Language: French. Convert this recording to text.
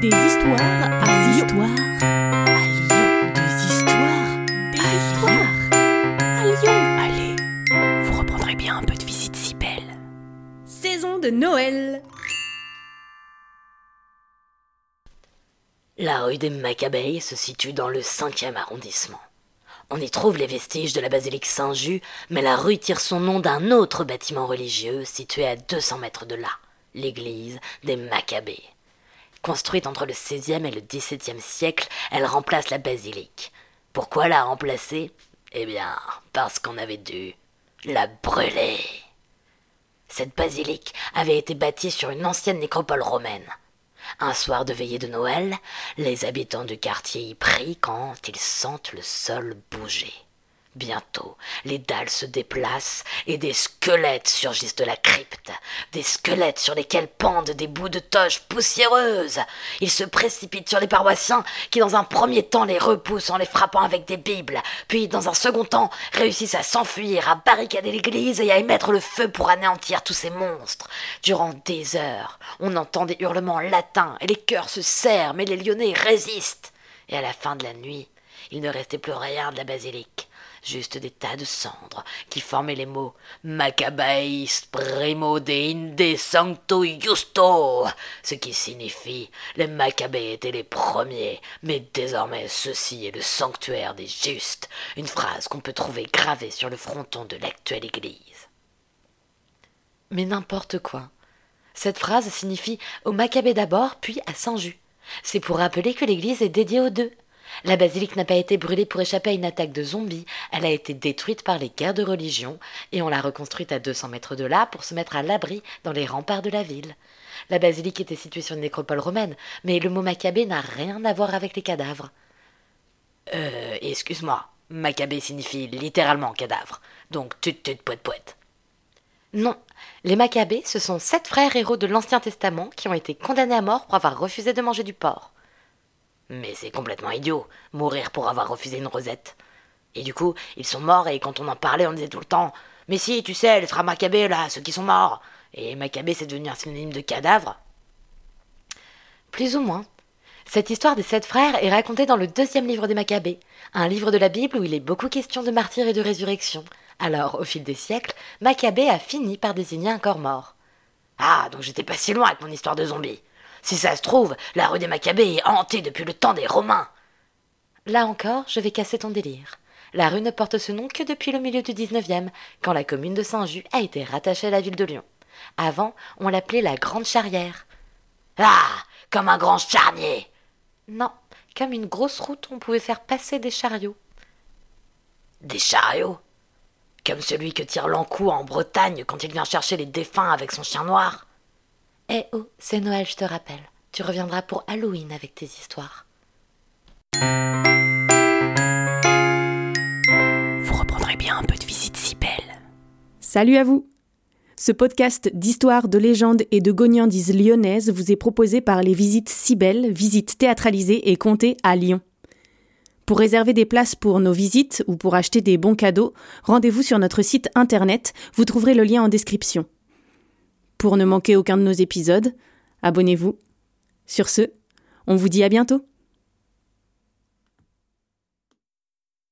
Des histoires à Des Lyon. histoires à Lyon. Des histoires Des à histoires à Lyon. Allez, vous reprendrez bien un peu de visite si belle. Saison de Noël. La rue des Maccabees se situe dans le 5e arrondissement. On y trouve les vestiges de la basilique Saint-Just, mais la rue tire son nom d'un autre bâtiment religieux situé à 200 mètres de là, l'église des Maccabées. Construite entre le 16e et le 17e siècle, elle remplace la basilique. Pourquoi la remplacer? Eh bien, parce qu'on avait dû la brûler. Cette basilique avait été bâtie sur une ancienne nécropole romaine. Un soir de veillée de Noël, les habitants du quartier y prient quand ils sentent le sol bouger. Bientôt, les dalles se déplacent et des squelettes surgissent de la crypte, des squelettes sur lesquels pendent des bouts de toge poussiéreuses. Ils se précipitent sur les paroissiens qui, dans un premier temps, les repoussent en les frappant avec des bibles, puis, dans un second temps, réussissent à s'enfuir, à barricader l'église et à y mettre le feu pour anéantir tous ces monstres. Durant des heures, on entend des hurlements latins et les cœurs se serrent, mais les Lyonnais résistent. Et à la fin de la nuit, il ne restait plus rien de la basilique juste des tas de cendres qui formaient les mots Maccabeis primo de inde sancto justo, ce qui signifie les Maccabées étaient les premiers, mais désormais ceci est le sanctuaire des justes, une phrase qu'on peut trouver gravée sur le fronton de l'actuelle église. Mais n'importe quoi. Cette phrase signifie au Maccabée d'abord, puis à Saint-Just. C'est pour rappeler que l'église est dédiée aux deux. La basilique n'a pas été brûlée pour échapper à une attaque de zombies, elle a été détruite par les guerres de religion, et on l'a reconstruite à 200 mètres de là pour se mettre à l'abri dans les remparts de la ville. La basilique était située sur une nécropole romaine, mais le mot Maccabée n'a rien à voir avec les cadavres. Euh, excuse-moi, Maccabée signifie littéralement cadavre, donc tut tut poète poète. Non, les Maccabées, ce sont sept frères héros de l'Ancien Testament qui ont été condamnés à mort pour avoir refusé de manger du porc. Mais c'est complètement idiot, mourir pour avoir refusé une rosette. Et du coup, ils sont morts et quand on en parlait, on disait tout le temps Mais si, tu sais, les frères Maccabées, là, ceux qui sont morts. Et Maccabée, c'est devenu un synonyme de cadavre. Plus ou moins. Cette histoire des sept frères est racontée dans le deuxième livre des Maccabées, un livre de la Bible où il est beaucoup question de martyrs et de résurrection. Alors, au fil des siècles, Maccabée a fini par désigner un corps mort. Ah, donc j'étais pas si loin avec mon histoire de zombie. Si ça se trouve, la rue des Maccabées est hantée depuis le temps des Romains. Là encore, je vais casser ton délire. La rue ne porte ce nom que depuis le milieu du XIXe, quand la commune de Saint-Just a été rattachée à la ville de Lyon. Avant, on l'appelait la Grande Charrière. Ah Comme un grand charnier Non, comme une grosse route où on pouvait faire passer des chariots. Des chariots? Comme celui que tire l'encou en Bretagne quand il vient chercher les défunts avec son chien noir? Eh oh, c'est Noël, je te rappelle. Tu reviendras pour Halloween avec tes histoires. Vous reprendrez bien un peu de visite si belle. Salut à vous. Ce podcast d'histoire, de légendes et de gognandises lyonnaises vous est proposé par les visites si belles, visites théâtralisées et comptées à Lyon. Pour réserver des places pour nos visites ou pour acheter des bons cadeaux, rendez-vous sur notre site internet, vous trouverez le lien en description. Pour ne manquer aucun de nos épisodes, abonnez-vous. Sur ce, on vous dit à bientôt.